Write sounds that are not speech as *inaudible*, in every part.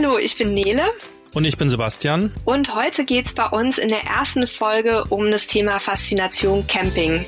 Hallo, ich bin Nele. Und ich bin Sebastian. Und heute geht es bei uns in der ersten Folge um das Thema Faszination Camping.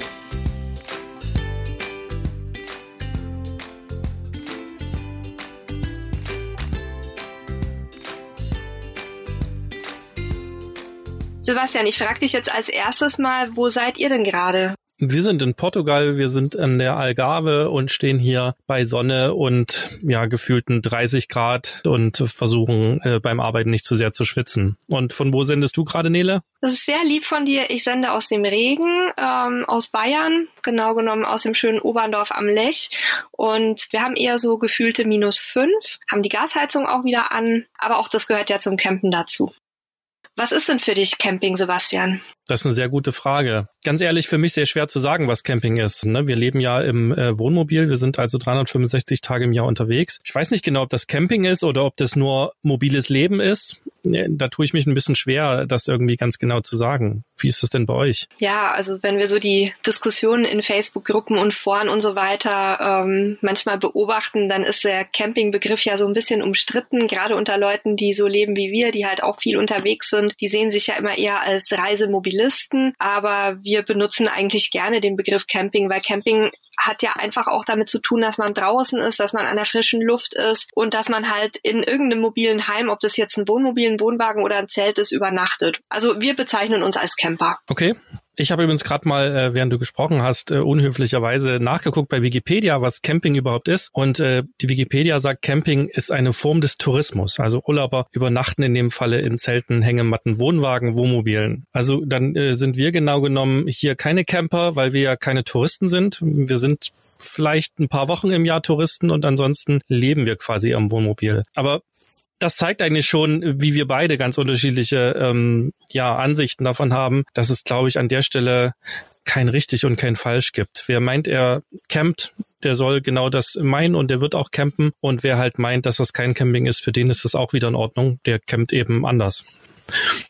Sebastian, ich frage dich jetzt als erstes mal, wo seid ihr denn gerade? Wir sind in Portugal, wir sind an der Algarve und stehen hier bei Sonne und ja, gefühlten 30 Grad und versuchen äh, beim Arbeiten nicht zu sehr zu schwitzen. Und von wo sendest du gerade, Nele? Das ist sehr lieb von dir. Ich sende aus dem Regen, ähm, aus Bayern, genau genommen aus dem schönen Oberndorf am Lech. Und wir haben eher so gefühlte minus fünf, haben die Gasheizung auch wieder an, aber auch das gehört ja zum Campen dazu. Was ist denn für dich Camping, Sebastian? Das ist eine sehr gute Frage. Ganz ehrlich, für mich sehr schwer zu sagen, was Camping ist. Ne? Wir leben ja im äh, Wohnmobil, wir sind also 365 Tage im Jahr unterwegs. Ich weiß nicht genau, ob das Camping ist oder ob das nur mobiles Leben ist. Da tue ich mich ein bisschen schwer, das irgendwie ganz genau zu sagen. Wie ist das denn bei euch? Ja, also wenn wir so die Diskussionen in Facebook-Gruppen und Foren und so weiter ähm, manchmal beobachten, dann ist der Campingbegriff ja so ein bisschen umstritten, gerade unter Leuten, die so leben wie wir, die halt auch viel unterwegs sind. Die sehen sich ja immer eher als Reisemobilisten Listen, aber wir benutzen eigentlich gerne den Begriff Camping, weil Camping hat ja einfach auch damit zu tun, dass man draußen ist, dass man an der frischen Luft ist und dass man halt in irgendeinem mobilen Heim, ob das jetzt ein Wohnmobil, ein Wohnwagen oder ein Zelt ist, übernachtet. Also wir bezeichnen uns als Camper. Okay. Ich habe übrigens gerade mal, äh, während du gesprochen hast, äh, unhöflicherweise nachgeguckt bei Wikipedia, was Camping überhaupt ist. Und äh, die Wikipedia sagt, Camping ist eine Form des Tourismus. Also Urlauber übernachten in dem Falle in Zelten, Hängematten, Wohnwagen, Wohnmobilen. Also dann äh, sind wir genau genommen hier keine Camper, weil wir ja keine Touristen sind. Wir sind vielleicht ein paar Wochen im Jahr Touristen und ansonsten leben wir quasi am Wohnmobil. Aber das zeigt eigentlich schon, wie wir beide ganz unterschiedliche ähm, ja, Ansichten davon haben, dass es, glaube ich, an der Stelle kein richtig und kein falsch gibt. Wer meint, er campt, der soll genau das meinen und der wird auch campen. Und wer halt meint, dass das kein Camping ist, für den ist das auch wieder in Ordnung. Der campt eben anders.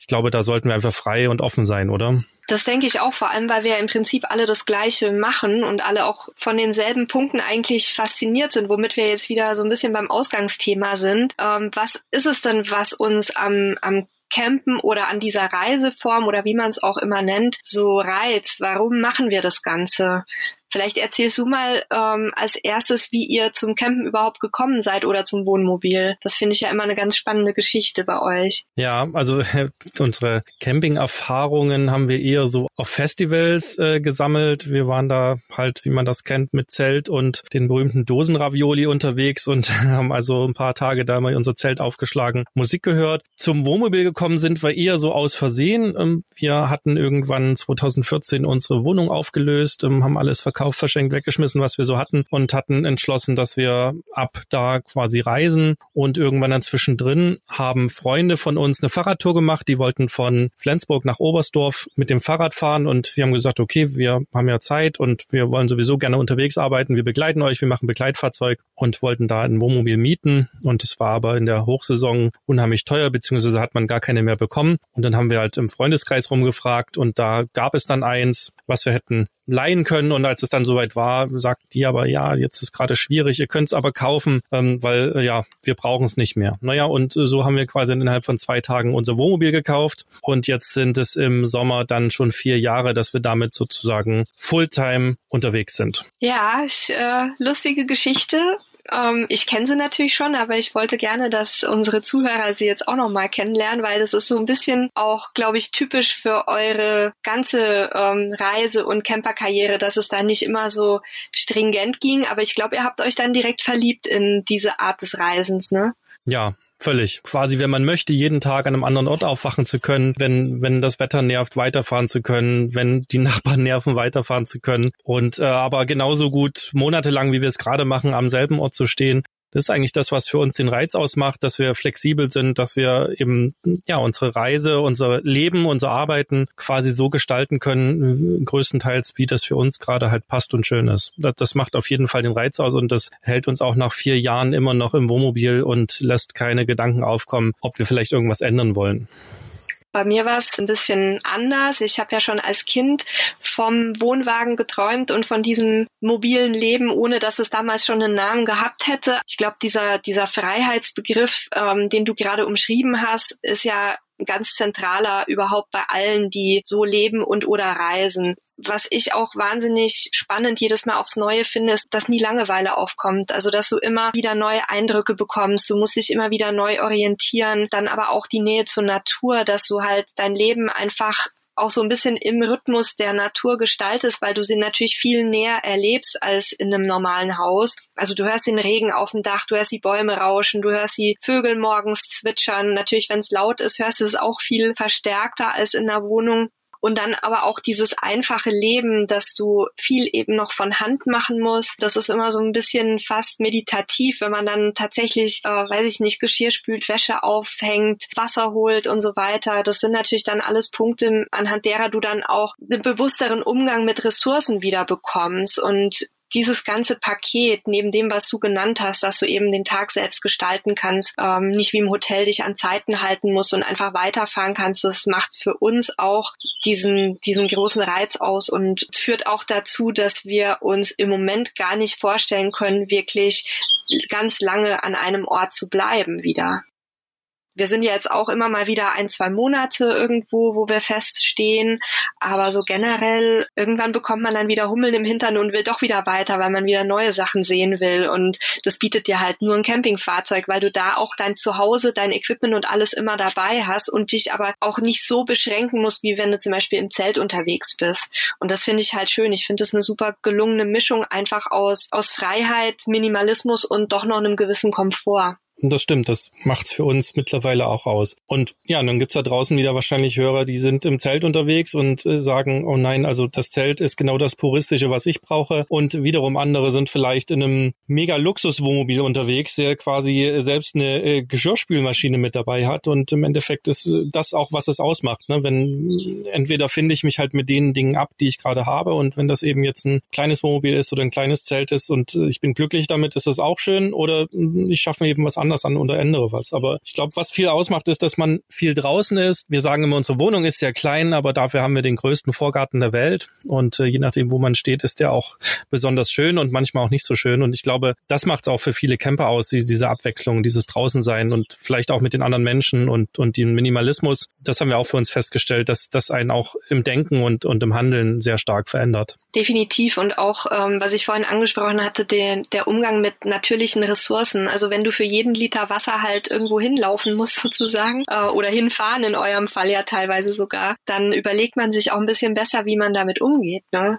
Ich glaube, da sollten wir einfach frei und offen sein, oder? Das denke ich auch, vor allem, weil wir im Prinzip alle das Gleiche machen und alle auch von denselben Punkten eigentlich fasziniert sind, womit wir jetzt wieder so ein bisschen beim Ausgangsthema sind. Ähm, was ist es denn, was uns am, am Campen oder an dieser Reiseform oder wie man es auch immer nennt, so reizt? Warum machen wir das Ganze? Vielleicht erzählst du mal ähm, als erstes, wie ihr zum Campen überhaupt gekommen seid oder zum Wohnmobil. Das finde ich ja immer eine ganz spannende Geschichte bei euch. Ja, also äh, *laughs* unsere Camping-Erfahrungen haben wir eher so auf Festivals äh, gesammelt. Wir waren da halt, wie man das kennt, mit Zelt und den berühmten Dosenravioli unterwegs und *laughs* haben also ein paar Tage da mal unser Zelt aufgeschlagen, Musik gehört. Zum Wohnmobil gekommen sind wir eher so aus Versehen. Ähm, wir hatten irgendwann 2014 unsere Wohnung aufgelöst, ähm, haben alles verkauft verkauft, verschenkt, weggeschmissen, was wir so hatten und hatten entschlossen, dass wir ab da quasi reisen. Und irgendwann dann zwischendrin haben Freunde von uns eine Fahrradtour gemacht, die wollten von Flensburg nach Oberstdorf mit dem Fahrrad fahren. Und wir haben gesagt, okay, wir haben ja Zeit und wir wollen sowieso gerne unterwegs arbeiten, wir begleiten euch, wir machen Begleitfahrzeug und wollten da ein Wohnmobil mieten. Und es war aber in der Hochsaison unheimlich teuer, beziehungsweise hat man gar keine mehr bekommen. Und dann haben wir halt im Freundeskreis rumgefragt und da gab es dann eins, was wir hätten leihen können. Und als es dann soweit war, sagten die aber, ja, jetzt ist gerade schwierig, ihr könnt es aber kaufen, ähm, weil äh, ja, wir brauchen es nicht mehr. Naja, und äh, so haben wir quasi innerhalb von zwei Tagen unser Wohnmobil gekauft. Und jetzt sind es im Sommer dann schon vier Jahre, dass wir damit sozusagen Fulltime unterwegs sind. Ja, äh, lustige Geschichte. Ähm, ich kenne sie natürlich schon, aber ich wollte gerne, dass unsere Zuhörer sie jetzt auch noch mal kennenlernen, weil das ist so ein bisschen auch, glaube ich, typisch für eure ganze ähm, Reise- und Camperkarriere, dass es da nicht immer so stringent ging. Aber ich glaube, ihr habt euch dann direkt verliebt in diese Art des Reisens, ne? Ja, Völlig. Quasi, wenn man möchte, jeden Tag an einem anderen Ort aufwachen zu können, wenn, wenn das Wetter nervt, weiterfahren zu können, wenn die *laughs* Nachbarn nerven, weiterfahren zu können. Und äh, aber genauso gut monatelang, wie wir es gerade machen, am selben Ort zu stehen, das ist eigentlich das, was für uns den Reiz ausmacht, dass wir flexibel sind, dass wir eben ja unsere Reise, unser Leben, unser Arbeiten quasi so gestalten können, größtenteils, wie das für uns gerade halt passt und schön ist. Das macht auf jeden Fall den Reiz aus und das hält uns auch nach vier Jahren immer noch im Wohnmobil und lässt keine Gedanken aufkommen, ob wir vielleicht irgendwas ändern wollen. Bei mir war es ein bisschen anders. Ich habe ja schon als Kind vom Wohnwagen geträumt und von diesem mobilen Leben, ohne dass es damals schon einen Namen gehabt hätte. Ich glaube, dieser, dieser Freiheitsbegriff, ähm, den du gerade umschrieben hast, ist ja ganz zentraler überhaupt bei allen, die so leben und oder reisen. Was ich auch wahnsinnig spannend jedes Mal aufs Neue finde, ist, dass nie Langeweile aufkommt. Also, dass du immer wieder neue Eindrücke bekommst. Du musst dich immer wieder neu orientieren. Dann aber auch die Nähe zur Natur, dass du halt dein Leben einfach auch so ein bisschen im Rhythmus der Natur gestaltest, weil du sie natürlich viel näher erlebst als in einem normalen Haus. Also du hörst den Regen auf dem Dach, du hörst die Bäume rauschen, du hörst die Vögel morgens zwitschern. Natürlich, wenn es laut ist, hörst du es auch viel verstärkter als in der Wohnung und dann aber auch dieses einfache Leben, dass du viel eben noch von Hand machen musst. Das ist immer so ein bisschen fast meditativ, wenn man dann tatsächlich, äh, weiß ich nicht, Geschirr spült, Wäsche aufhängt, Wasser holt und so weiter. Das sind natürlich dann alles Punkte, anhand derer du dann auch einen bewussteren Umgang mit Ressourcen wieder bekommst und dieses ganze Paket, neben dem, was du genannt hast, dass du eben den Tag selbst gestalten kannst, ähm, nicht wie im Hotel dich an Zeiten halten musst und einfach weiterfahren kannst, das macht für uns auch diesen, diesen großen Reiz aus und führt auch dazu, dass wir uns im Moment gar nicht vorstellen können, wirklich ganz lange an einem Ort zu bleiben wieder. Wir sind ja jetzt auch immer mal wieder ein, zwei Monate irgendwo, wo wir feststehen. Aber so generell, irgendwann bekommt man dann wieder Hummeln im Hintern und will doch wieder weiter, weil man wieder neue Sachen sehen will. Und das bietet dir halt nur ein Campingfahrzeug, weil du da auch dein Zuhause, dein Equipment und alles immer dabei hast und dich aber auch nicht so beschränken musst, wie wenn du zum Beispiel im Zelt unterwegs bist. Und das finde ich halt schön. Ich finde das eine super gelungene Mischung einfach aus, aus Freiheit, Minimalismus und doch noch einem gewissen Komfort. Das stimmt, das macht's für uns mittlerweile auch aus. Und ja, dann gibt's da draußen wieder wahrscheinlich Hörer, die sind im Zelt unterwegs und äh, sagen, oh nein, also das Zelt ist genau das Puristische, was ich brauche. Und wiederum andere sind vielleicht in einem mega Luxuswohnmobil unterwegs, der quasi selbst eine äh, Geschirrspülmaschine mit dabei hat. Und im Endeffekt ist das auch, was es ausmacht. Ne? Wenn entweder finde ich mich halt mit den Dingen ab, die ich gerade habe. Und wenn das eben jetzt ein kleines Wohnmobil ist oder ein kleines Zelt ist und äh, ich bin glücklich damit, ist das auch schön. Oder ich schaffe mir eben was anderes anders an oder ändere was. Aber ich glaube, was viel ausmacht, ist, dass man viel draußen ist. Wir sagen immer, unsere Wohnung ist sehr klein, aber dafür haben wir den größten Vorgarten der Welt. Und äh, je nachdem, wo man steht, ist der auch besonders schön und manchmal auch nicht so schön. Und ich glaube, das macht es auch für viele Camper aus, diese Abwechslung, dieses Draußensein und vielleicht auch mit den anderen Menschen und, und den Minimalismus. Das haben wir auch für uns festgestellt, dass das einen auch im Denken und, und im Handeln sehr stark verändert. Definitiv. Und auch, ähm, was ich vorhin angesprochen hatte, der, der Umgang mit natürlichen Ressourcen. Also wenn du für jeden Liter Wasser halt irgendwo hinlaufen muss *laughs* sozusagen äh, oder hinfahren in eurem Fall ja teilweise sogar, dann überlegt man sich auch ein bisschen besser, wie man damit umgeht. Ne?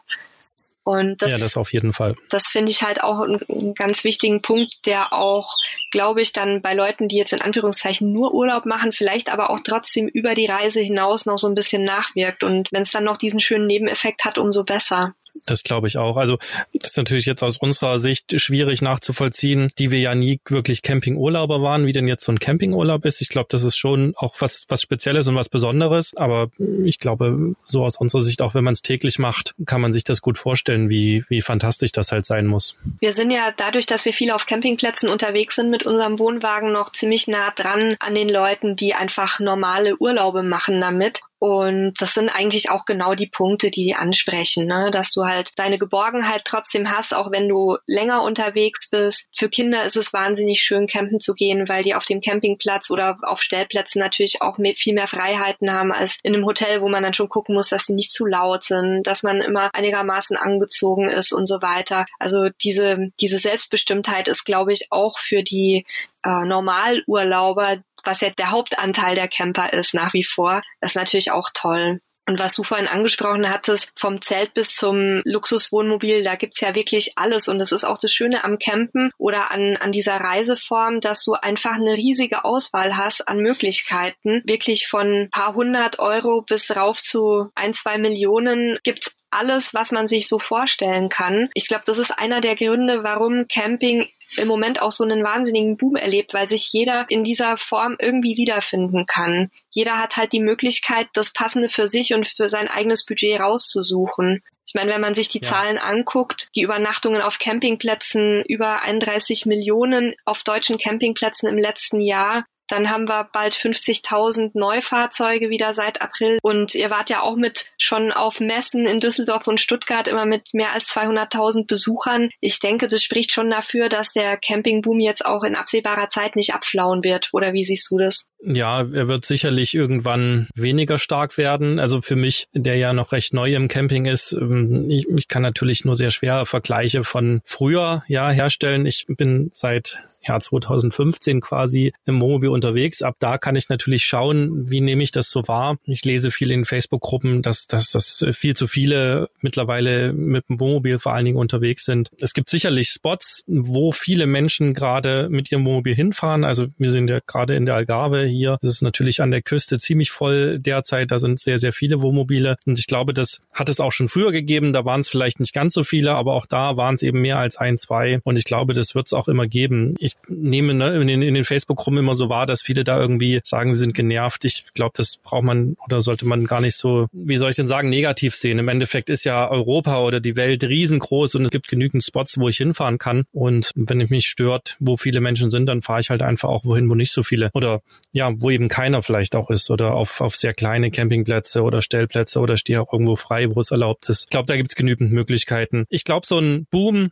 Und das, ja, das auf jeden Fall. Das finde ich halt auch einen, einen, ganz wichtigen Punkt, der auch, glaube ich, dann bei Leuten, die jetzt in Anführungszeichen nur Urlaub machen, vielleicht aber auch trotzdem über die Reise hinaus noch so ein bisschen nachwirkt. Und wenn es dann noch diesen schönen Nebeneffekt hat, umso besser. Das glaube ich auch. Also das ist natürlich jetzt aus unserer Sicht schwierig nachzuvollziehen, die wir ja nie wirklich Campingurlauber waren, wie denn jetzt so ein Campingurlaub ist. Ich glaube, das ist schon auch was, was Spezielles und was Besonderes. Aber ich glaube, so aus unserer Sicht, auch wenn man es täglich macht, kann man sich das gut vorstellen, wie, wie fantastisch das halt sein muss. Wir sind ja dadurch, dass wir viel auf Campingplätzen unterwegs sind mit unserem Wohnwagen noch ziemlich nah dran an den Leuten, die einfach normale Urlaube machen damit. Und das sind eigentlich auch genau die Punkte, die die ansprechen, ne? dass du halt deine Geborgenheit trotzdem hast, auch wenn du länger unterwegs bist. Für Kinder ist es wahnsinnig schön, campen zu gehen, weil die auf dem Campingplatz oder auf Stellplätzen natürlich auch viel mehr Freiheiten haben als in einem Hotel, wo man dann schon gucken muss, dass sie nicht zu laut sind, dass man immer einigermaßen angezogen ist und so weiter. Also diese, diese Selbstbestimmtheit ist, glaube ich, auch für die äh, Normalurlauber was ja der Hauptanteil der Camper ist nach wie vor, ist natürlich auch toll. Und was du vorhin angesprochen hattest, vom Zelt bis zum Luxuswohnmobil, da gibt's ja wirklich alles. Und das ist auch das Schöne am Campen oder an, an dieser Reiseform, dass du einfach eine riesige Auswahl hast an Möglichkeiten. Wirklich von paar hundert Euro bis rauf zu ein, zwei Millionen gibt's alles, was man sich so vorstellen kann. Ich glaube, das ist einer der Gründe, warum Camping im Moment auch so einen wahnsinnigen Boom erlebt, weil sich jeder in dieser Form irgendwie wiederfinden kann. Jeder hat halt die Möglichkeit, das Passende für sich und für sein eigenes Budget rauszusuchen. Ich meine, wenn man sich die ja. Zahlen anguckt, die Übernachtungen auf Campingplätzen über 31 Millionen auf deutschen Campingplätzen im letzten Jahr, Dann haben wir bald 50.000 Neufahrzeuge wieder seit April. Und ihr wart ja auch mit schon auf Messen in Düsseldorf und Stuttgart immer mit mehr als 200.000 Besuchern. Ich denke, das spricht schon dafür, dass der Campingboom jetzt auch in absehbarer Zeit nicht abflauen wird. Oder wie siehst du das? Ja, er wird sicherlich irgendwann weniger stark werden. Also für mich, der ja noch recht neu im Camping ist, ähm, ich, ich kann natürlich nur sehr schwer Vergleiche von früher ja herstellen. Ich bin seit Jahr 2015 quasi im Wohnmobil unterwegs. Ab da kann ich natürlich schauen, wie nehme ich das so wahr. Ich lese viel in Facebook-Gruppen, dass, dass, dass viel zu viele mittlerweile mit dem Wohnmobil vor allen Dingen unterwegs sind. Es gibt sicherlich Spots, wo viele Menschen gerade mit ihrem Wohnmobil hinfahren. Also wir sind ja gerade in der Algarve hier. Das ist natürlich an der Küste ziemlich voll derzeit. Da sind sehr, sehr viele Wohnmobile. Und ich glaube, das hat es auch schon früher gegeben. Da waren es vielleicht nicht ganz so viele, aber auch da waren es eben mehr als ein, zwei. Und ich glaube, das wird es auch immer geben. Ich ich nehme ne, in den, in den Facebook-Gruppen immer so wahr, dass viele da irgendwie sagen, sie sind genervt. Ich glaube, das braucht man oder sollte man gar nicht so, wie soll ich denn sagen, negativ sehen. Im Endeffekt ist ja Europa oder die Welt riesengroß und es gibt genügend Spots, wo ich hinfahren kann. Und wenn es mich stört, wo viele Menschen sind, dann fahre ich halt einfach auch wohin, wo nicht so viele oder ja, wo eben keiner vielleicht auch ist oder auf, auf sehr kleine Campingplätze oder Stellplätze oder stehe auch irgendwo frei, wo es erlaubt ist. Ich glaube, da gibt es genügend Möglichkeiten. Ich glaube, so ein Boom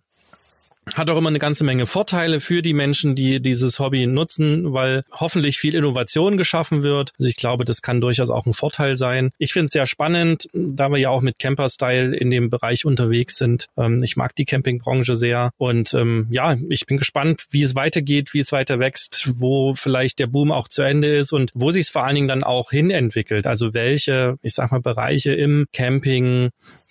hat auch immer eine ganze Menge Vorteile für die Menschen, die dieses Hobby nutzen, weil hoffentlich viel Innovation geschaffen wird. Also ich glaube, das kann durchaus auch ein Vorteil sein. Ich finde es sehr spannend, da wir ja auch mit Camper-Style in dem Bereich unterwegs sind. Ähm, ich mag die Campingbranche sehr und ähm, ja, ich bin gespannt, wie es weitergeht, wie es weiter wächst, wo vielleicht der Boom auch zu Ende ist und wo sich es vor allen Dingen dann auch hin entwickelt. Also welche, ich sag mal, Bereiche im Camping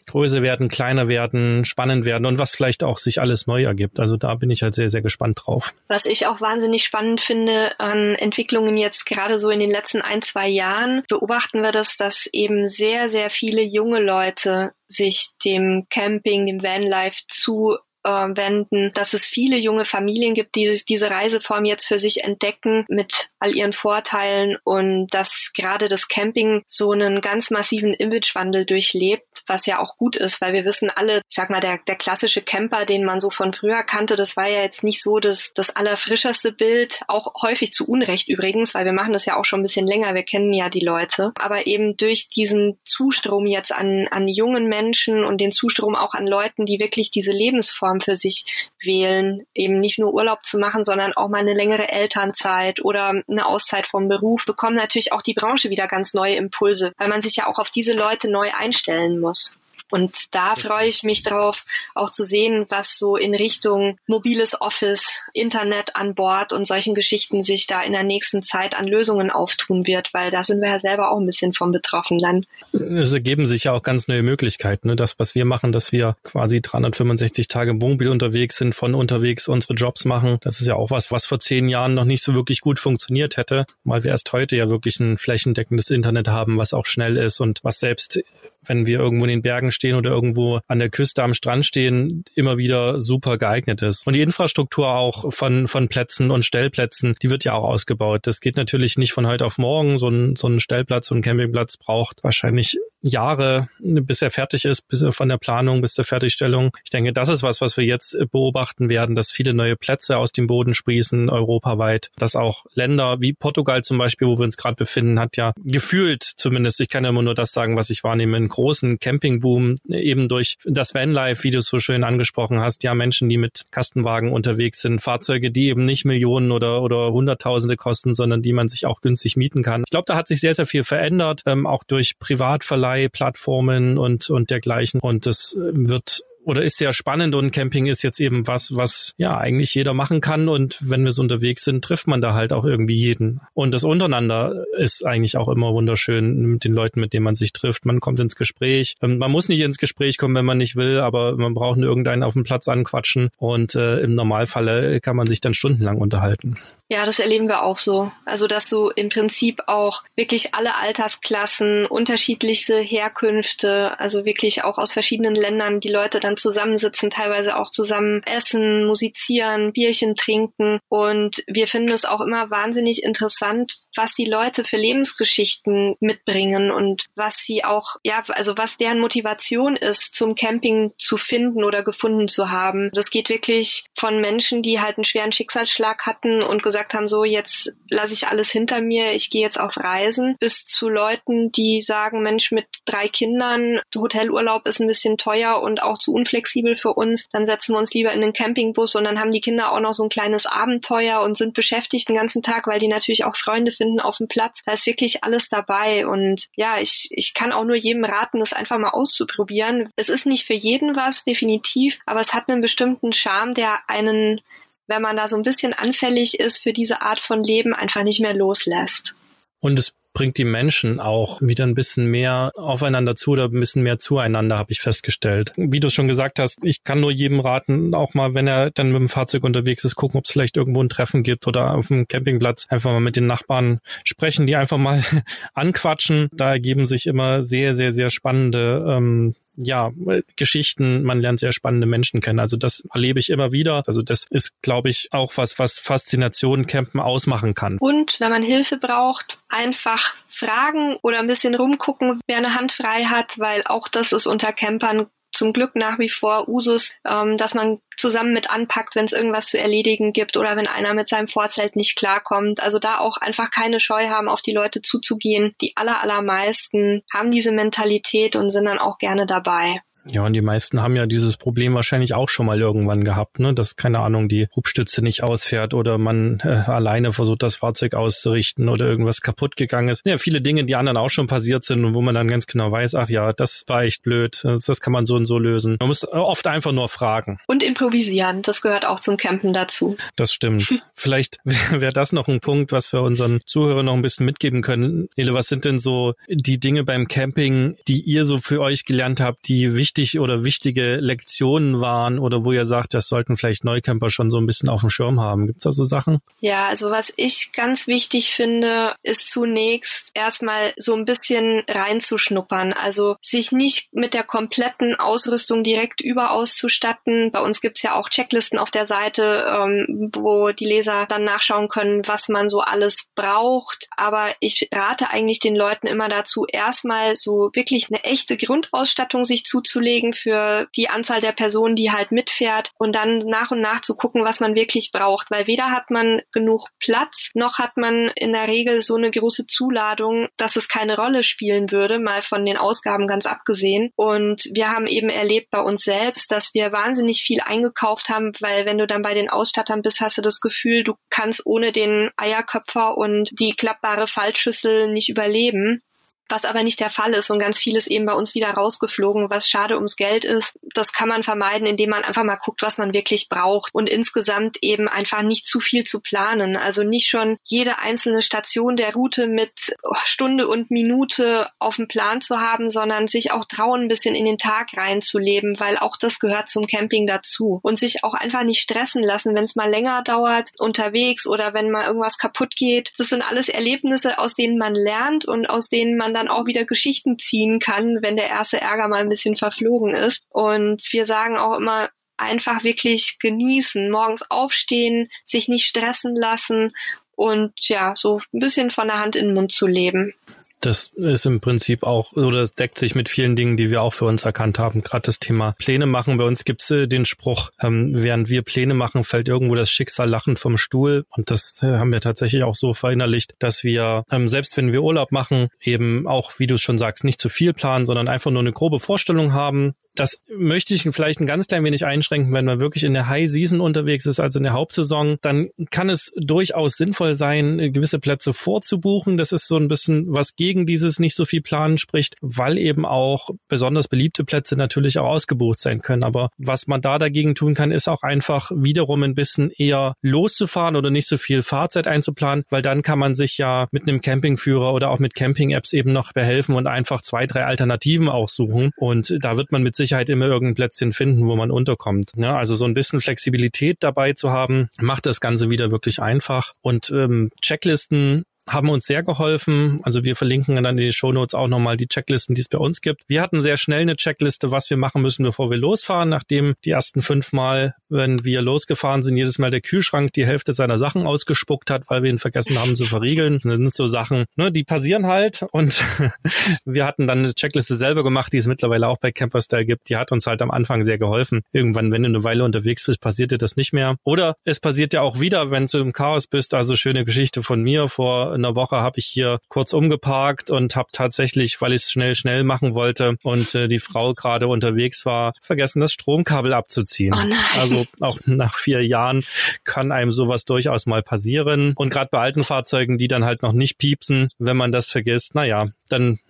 größer werden, kleiner werden, spannend werden und was vielleicht auch sich alles neu ergibt. Also da bin ich halt sehr, sehr gespannt drauf. Was ich auch wahnsinnig spannend finde an Entwicklungen jetzt gerade so in den letzten ein, zwei Jahren, beobachten wir das, dass eben sehr, sehr viele junge Leute sich dem Camping, dem Vanlife zu wenden, dass es viele junge Familien gibt, die diese Reiseform jetzt für sich entdecken mit all ihren Vorteilen und dass gerade das Camping so einen ganz massiven Imagewandel durchlebt, was ja auch gut ist, weil wir wissen alle, ich sag mal, der, der klassische Camper, den man so von früher kannte, das war ja jetzt nicht so das, das allerfrischeste Bild, auch häufig zu Unrecht übrigens, weil wir machen das ja auch schon ein bisschen länger, wir kennen ja die Leute, aber eben durch diesen Zustrom jetzt an, an jungen Menschen und den Zustrom auch an Leuten, die wirklich diese Lebensform Lebensform für sich wählen, eben nicht nur Urlaub zu machen, sondern auch mal eine längere Elternzeit oder eine Auszeit vom Beruf, bekommen natürlich auch die Branche wieder ganz neue Impulse, weil man sich ja auch auf diese Leute neu einstellen muss. Und da freue ich mich drauf, auch zu sehen, was so in Richtung mobiles Office, Internet an Bord und solchen Geschichten sich da in der nächsten Zeit an Lösungen auftun wird, weil da sind wir ja selber auch ein bisschen vom betroffen Land. Es ergeben sich ja auch ganz neue Möglichkeiten. Ne? Das, was wir machen, dass wir quasi 365 Tage im Wohnmobil unterwegs sind, von unterwegs unsere Jobs machen. Das ist ja auch was, was vor zehn Jahren noch nicht so wirklich gut funktioniert hätte, weil wir erst heute ja wirklich ein flächendeckendes Internet haben, was auch schnell ist und was selbst wenn wir irgendwo in den Bergen stehen oder irgendwo an der Küste am Strand stehen, immer wieder super geeignet ist. Und die Infrastruktur auch von, von Plätzen und Stellplätzen, die wird ja auch ausgebaut. Das geht natürlich nicht von heute auf morgen. So ein, so ein Stellplatz, so ein Campingplatz braucht wahrscheinlich Jahre, bis er fertig ist, bis er von der Planung bis zur Fertigstellung. Ich denke, das ist was, was wir jetzt beobachten werden, dass viele neue Plätze aus dem Boden sprießen, europaweit, dass auch Länder wie Portugal zum Beispiel, wo wir uns gerade befinden, hat ja gefühlt zumindest, ich kann ja immer nur das sagen, was ich wahrnehme, einen großen Campingboom, eben durch das Vanlife, wie du es so schön angesprochen hast, ja Menschen, die mit Kastenwagen unterwegs sind, Fahrzeuge, die eben nicht Millionen oder, oder Hunderttausende kosten, sondern die man sich auch günstig mieten kann. Ich glaube, da hat sich sehr, sehr viel verändert, ähm, auch durch Privatverleih Plattformen und, und dergleichen. Und das wird oder ist sehr spannend und Camping ist jetzt eben was, was ja eigentlich jeder machen kann und wenn wir so unterwegs sind, trifft man da halt auch irgendwie jeden. Und das untereinander ist eigentlich auch immer wunderschön mit den Leuten, mit denen man sich trifft. Man kommt ins Gespräch. Ähm, man muss nicht ins Gespräch kommen, wenn man nicht will, aber man braucht nur irgendeinen auf dem Platz anquatschen und äh, im Normalfalle kann man sich dann stundenlang unterhalten. Ja, das erleben wir auch so. Also, dass du im Prinzip auch wirklich alle Altersklassen, unterschiedlichste Herkünfte, also wirklich auch aus verschiedenen Ländern, die Leute dann zusammensitzen, teilweise auch zusammen essen, musizieren, Bierchen trinken. Und wir finden es auch immer wahnsinnig interessant, was die Leute für Lebensgeschichten mitbringen und was sie auch, ja, also was deren Motivation ist, zum Camping zu finden oder gefunden zu haben. Das geht wirklich von Menschen, die halt einen schweren Schicksalsschlag hatten und gesagt haben, so jetzt lasse ich alles hinter mir, ich gehe jetzt auf Reisen, bis zu Leuten, die sagen, Mensch, mit drei Kindern, Hotelurlaub ist ein bisschen teuer und auch zu unflexibel für uns, dann setzen wir uns lieber in den Campingbus und dann haben die Kinder auch noch so ein kleines Abenteuer und sind beschäftigt den ganzen Tag, weil die natürlich auch Freunde finden auf dem Platz. Da ist wirklich alles dabei und ja, ich, ich kann auch nur jedem raten, das einfach mal auszuprobieren. Es ist nicht für jeden was, definitiv, aber es hat einen bestimmten Charme, der einen wenn man da so ein bisschen anfällig ist für diese Art von Leben, einfach nicht mehr loslässt. Und es bringt die Menschen auch wieder ein bisschen mehr aufeinander zu oder ein bisschen mehr zueinander, habe ich festgestellt. Wie du schon gesagt hast, ich kann nur jedem raten, auch mal, wenn er dann mit dem Fahrzeug unterwegs ist, gucken, ob es vielleicht irgendwo ein Treffen gibt oder auf dem Campingplatz einfach mal mit den Nachbarn sprechen, die einfach mal *laughs* anquatschen. Da ergeben sich immer sehr, sehr, sehr spannende ähm, ja, Geschichten, man lernt sehr spannende Menschen kennen. Also das erlebe ich immer wieder. Also das ist, glaube ich, auch was, was Faszination Campen ausmachen kann. Und wenn man Hilfe braucht, einfach fragen oder ein bisschen rumgucken, wer eine Hand frei hat, weil auch das ist unter Campern zum Glück nach wie vor Usus, ähm, dass man zusammen mit anpackt, wenn es irgendwas zu erledigen gibt oder wenn einer mit seinem Vorzelt nicht klarkommt. Also da auch einfach keine Scheu haben, auf die Leute zuzugehen. Die aller, allermeisten haben diese Mentalität und sind dann auch gerne dabei. Ja, und die meisten haben ja dieses Problem wahrscheinlich auch schon mal irgendwann gehabt, ne? dass, keine Ahnung, die Hubstütze nicht ausfährt oder man äh, alleine versucht, das Fahrzeug auszurichten oder irgendwas kaputt gegangen ist. Ja, viele Dinge, die anderen auch schon passiert sind und wo man dann ganz genau weiß, ach ja, das war echt blöd, das, kann man so und so lösen. Man muss oft einfach nur fragen. Und improvisieren, das gehört auch zum Campen dazu. Das stimmt. *laughs* Vielleicht *laughs* wäre das noch ein Punkt, was wir unseren Zuhörern noch ein bisschen mitgeben können. Ele, was sind denn so die Dinge beim Camping, die ihr so für euch gelernt habt, die wichtig wichtig oder wichtige Lektionen waren oder wo ihr sagt, das sollten vielleicht Neucamper schon so ein bisschen auf dem Schirm haben? Gibt es da so Sachen? Ja, also was ich ganz wichtig finde, ist zunächst erstmal so ein bisschen reinzuschnuppern. Also sich nicht mit der kompletten Ausrüstung direkt überauszustatten. Bei uns gibt es ja auch Checklisten auf der Seite, ähm, wo die Leser dann nachschauen können, was man so alles braucht. Aber ich rate eigentlich den Leuten immer dazu, erstmal so wirklich eine echte Grundausstattung sich zuzulegen festzulegen für die Anzahl der Personen, die halt mitfährt und dann nach und nach zu gucken, was man wirklich braucht, weil weder hat man genug Platz, noch hat man in der Regel so eine große Zuladung, dass es keine Rolle spielen würde, mal von den Ausgaben ganz abgesehen. Und wir haben eben erlebt bei uns selbst, dass wir wahnsinnig viel eingekauft haben, weil wenn du dann bei den Ausstattern bist, hast du das Gefühl, du kannst ohne den Eierköpfer und die klappbare Fallschüssel nicht überleben was aber nicht der Fall ist und ganz vieles eben bei uns wieder rausgeflogen, was schade ums Geld ist. Das kann man vermeiden, indem man einfach mal guckt, was man wirklich braucht und insgesamt eben einfach nicht zu viel zu planen. Also nicht schon jede einzelne Station der Route mit oh, Stunde und Minute auf dem Plan zu haben, sondern sich auch trauen, ein bisschen in den Tag reinzuleben, weil auch das gehört zum Camping dazu und sich auch einfach nicht stressen lassen, wenn es mal länger dauert unterwegs oder wenn mal irgendwas kaputt geht. Das sind alles Erlebnisse, aus denen man lernt und aus denen man dann auch wieder Geschichten ziehen kann, wenn der erste Ärger mal ein bisschen verflogen ist. Und wir sagen auch immer, einfach wirklich genießen, morgens aufstehen, sich nicht stressen lassen und ja, so ein bisschen von der Hand in den Mund zu leben. Das ist im Prinzip auch, oder es deckt sich mit vielen Dingen, die wir auch für uns erkannt haben. Gerade das Thema Pläne machen. Bei uns gibt's äh, den Spruch, ähm, während wir Pläne machen, fällt irgendwo das Schicksal lachend vom Stuhl. Und das äh, haben wir tatsächlich auch so verinnerlicht, dass wir, ähm, selbst wenn wir Urlaub machen, eben auch, wie du es schon sagst, nicht zu viel planen, sondern einfach nur eine grobe Vorstellung haben, das möchte ich vielleicht ein ganz klein wenig einschränken, wenn man wirklich in der High Season unterwegs ist, also in der Hauptsaison, dann kann es durchaus sinnvoll sein, gewisse Plätze vorzubuchen. Das ist so ein bisschen was gegen dieses nicht so viel Planen spricht, weil eben auch besonders beliebte Plätze natürlich auch ausgebucht sein können. Aber was man da dagegen tun kann, ist auch einfach wiederum ein bisschen eher loszufahren oder nicht so viel Fahrzeit einzuplanen, weil dann kann man sich ja mit einem Campingführer oder auch mit Camping-Apps eben noch behelfen und einfach zwei, drei Alternativen auch suchen. Und da wird man mit sich Sicherheit immer irgendein Plätzchen finden, wo man unterkommt. Ja, also so ein bisschen Flexibilität dabei zu haben, macht das Ganze wieder wirklich einfach. Und ähm, Checklisten haben uns sehr geholfen. Also wir verlinken dann in den Shownotes auch nochmal die Checklisten, die es bei uns gibt. Wir hatten sehr schnell eine Checkliste, was wir machen müssen, bevor wir losfahren, nachdem die ersten fünf Mal, wenn wir losgefahren sind, jedes Mal der Kühlschrank die Hälfte seiner Sachen ausgespuckt hat, weil wir ihn vergessen haben zu verriegeln. Das sind so Sachen, ne, die passieren halt und *laughs* wir hatten dann eine Checkliste selber gemacht, die es mittlerweile auch bei Camperstyle gibt. Die hat uns halt am Anfang sehr geholfen. Irgendwann, wenn du eine Weile unterwegs bist, passiert dir das nicht mehr. Oder es passiert ja auch wieder, wenn du im Chaos bist. Also schöne Geschichte von mir. Vor einer Woche habe ich hier kurz umgeparkt und habe tatsächlich, weil ich es schnell, schnell machen wollte und äh, die Frau gerade unterwegs war, vergessen, das Stromkabel abzuziehen. Oh. Also auch nach vier Jahren kann einem sowas durchaus mal passieren. Und gerade bei alten Fahrzeugen, die dann halt noch nicht piepsen, wenn man das vergisst, naja, dann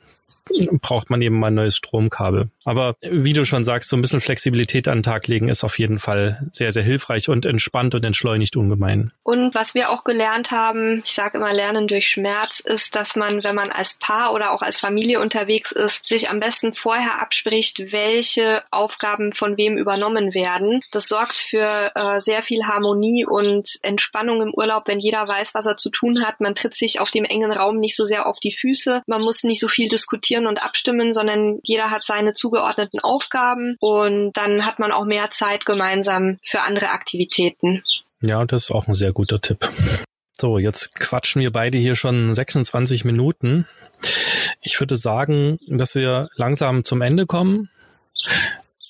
braucht man eben mal ein neues Stromkabel. Aber wie du schon sagst, so ein bisschen Flexibilität an den Tag legen ist auf jeden Fall sehr, sehr hilfreich und entspannt und entschleunigt ungemein. Und was wir auch gelernt haben, ich sage immer Lernen durch Schmerz, ist, dass man, wenn man als Paar oder auch als Familie unterwegs ist, sich am besten vorher abspricht, welche Aufgaben von wem übernommen werden. Das sorgt für äh, sehr viel Harmonie und Entspannung im Urlaub, wenn jeder weiß, was er zu tun hat. Man tritt sich auf dem engen Raum nicht so sehr auf die Füße. Man muss nicht so viel diskutieren diskutieren und abstimmen, sondern jeder hat seine zugeordneten Aufgaben und dann hat man auch mehr Zeit gemeinsam für andere Aktivitäten. Ja, das ist auch ein sehr guter Tipp. So, jetzt quatschen wir beide hier schon 26 Minuten. Ich würde sagen, dass wir langsam zum Ende kommen.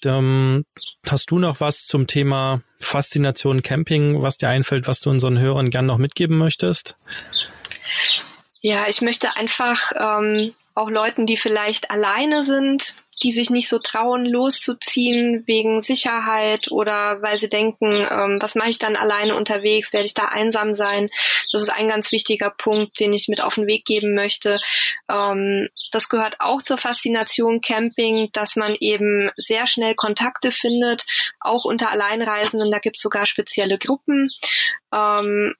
Ähm, hast du noch was zum Thema Faszination Camping, was dir einfällt, was du unseren Hörern gern noch mitgeben möchtest? Ja, ich möchte einfach ähm, auch Leuten, die vielleicht alleine sind, die sich nicht so trauen, loszuziehen wegen Sicherheit oder weil sie denken, ähm, was mache ich dann alleine unterwegs, werde ich da einsam sein. Das ist ein ganz wichtiger Punkt, den ich mit auf den Weg geben möchte. Ähm, das gehört auch zur Faszination Camping, dass man eben sehr schnell Kontakte findet, auch unter Alleinreisenden. Da gibt es sogar spezielle Gruppen. Ähm,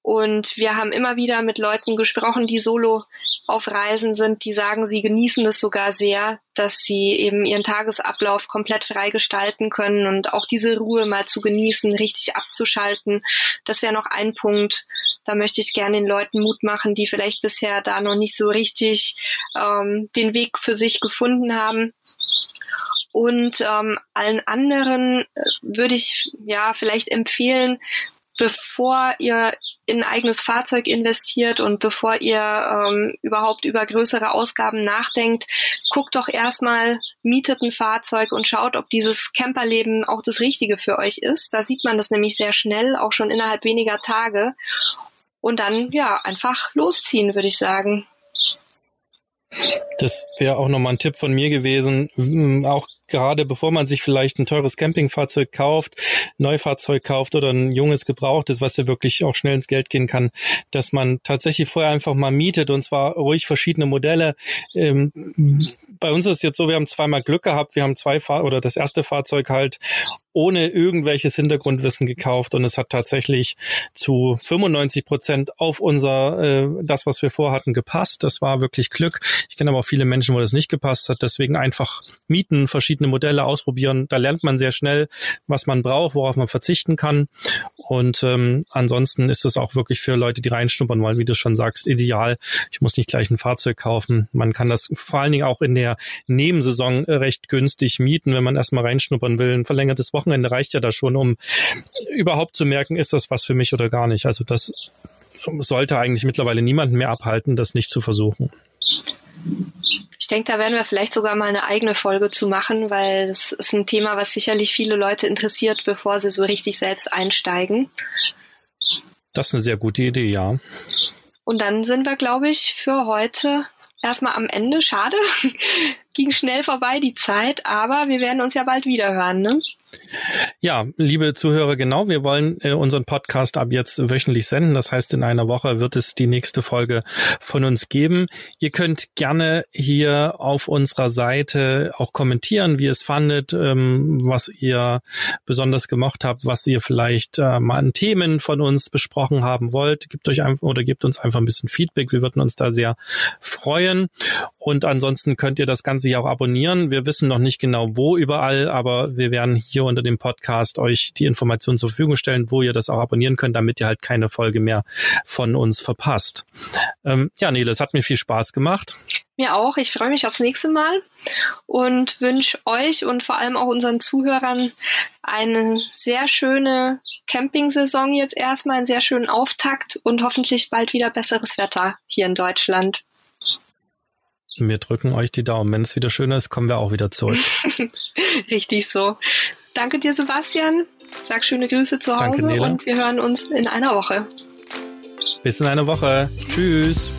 und wir haben immer wieder mit Leuten gesprochen, die solo auf Reisen sind, die sagen, sie genießen es sogar sehr, dass sie eben ihren Tagesablauf komplett frei gestalten können und auch diese Ruhe mal zu genießen, richtig abzuschalten. Das wäre noch ein Punkt. Da möchte ich gerne den Leuten Mut machen, die vielleicht bisher da noch nicht so richtig ähm, den Weg für sich gefunden haben. Und ähm, allen anderen äh, würde ich ja vielleicht empfehlen, bevor ihr in ein eigenes Fahrzeug investiert und bevor ihr ähm, überhaupt über größere Ausgaben nachdenkt, guckt doch erstmal, mietet ein Fahrzeug und schaut, ob dieses Camperleben auch das Richtige für euch ist. Da sieht man das nämlich sehr schnell, auch schon innerhalb weniger Tage. Und dann, ja, einfach losziehen, würde ich sagen. Das wäre auch nochmal ein Tipp von mir gewesen, auch gerade bevor man sich vielleicht ein teures Campingfahrzeug kauft, Neufahrzeug kauft oder ein junges Gebrauchtes, was ja wirklich auch schnell ins Geld gehen kann, dass man tatsächlich vorher einfach mal mietet und zwar ruhig verschiedene Modelle. Ähm, bei uns ist es jetzt so, wir haben zweimal Glück gehabt, wir haben zwei Fahr oder das erste Fahrzeug halt ohne irgendwelches Hintergrundwissen gekauft und es hat tatsächlich zu 95 Prozent auf unser äh, das, was wir vorhatten, gepasst. Das war wirklich Glück. Ich kenne aber auch viele Menschen, wo das nicht gepasst hat. Deswegen einfach mieten, verschiedene Modelle ausprobieren. Da lernt man sehr schnell, was man braucht, worauf man verzichten kann. Und ähm, ansonsten ist es auch wirklich für Leute, die reinschnuppern wollen, wie du schon sagst, ideal. Ich muss nicht gleich ein Fahrzeug kaufen. Man kann das vor allen Dingen auch in der Nebensaison recht günstig mieten, wenn man erstmal reinschnuppern will. Ein verlängertes Wochenende Wochenende reicht ja da schon, um überhaupt zu merken, ist das was für mich oder gar nicht. Also das sollte eigentlich mittlerweile niemanden mehr abhalten, das nicht zu versuchen. Ich denke, da werden wir vielleicht sogar mal eine eigene Folge zu machen, weil das ist ein Thema, was sicherlich viele Leute interessiert, bevor sie so richtig selbst einsteigen. Das ist eine sehr gute Idee, ja. Und dann sind wir, glaube ich, für heute erstmal am Ende. Schade. *laughs* Ging schnell vorbei die Zeit, aber wir werden uns ja bald wieder hören, ne? Ja, liebe Zuhörer, genau, wir wollen äh, unseren Podcast ab jetzt wöchentlich senden. Das heißt, in einer Woche wird es die nächste Folge von uns geben. Ihr könnt gerne hier auf unserer Seite auch kommentieren, wie ihr es fandet, ähm, was ihr besonders gemocht habt, was ihr vielleicht äh, mal an Themen von uns besprochen haben wollt. Gebt euch einfach oder gebt uns einfach ein bisschen Feedback. Wir würden uns da sehr freuen. Und ansonsten könnt ihr das Ganze ja auch abonnieren. Wir wissen noch nicht genau, wo überall, aber wir werden hier unter dem Podcast euch die Informationen zur Verfügung stellen, wo ihr das auch abonnieren könnt, damit ihr halt keine Folge mehr von uns verpasst. Ähm, ja, Nele, es hat mir viel Spaß gemacht. Mir auch. Ich freue mich aufs nächste Mal und wünsche euch und vor allem auch unseren Zuhörern eine sehr schöne Campingsaison jetzt erstmal, einen sehr schönen Auftakt und hoffentlich bald wieder besseres Wetter hier in Deutschland. Wir drücken euch die Daumen. Wenn es wieder schöner ist, kommen wir auch wieder zurück. *laughs* Richtig so. Danke dir, Sebastian. Sag schöne Grüße zu Hause Danke, und wir hören uns in einer Woche. Bis in einer Woche. Tschüss.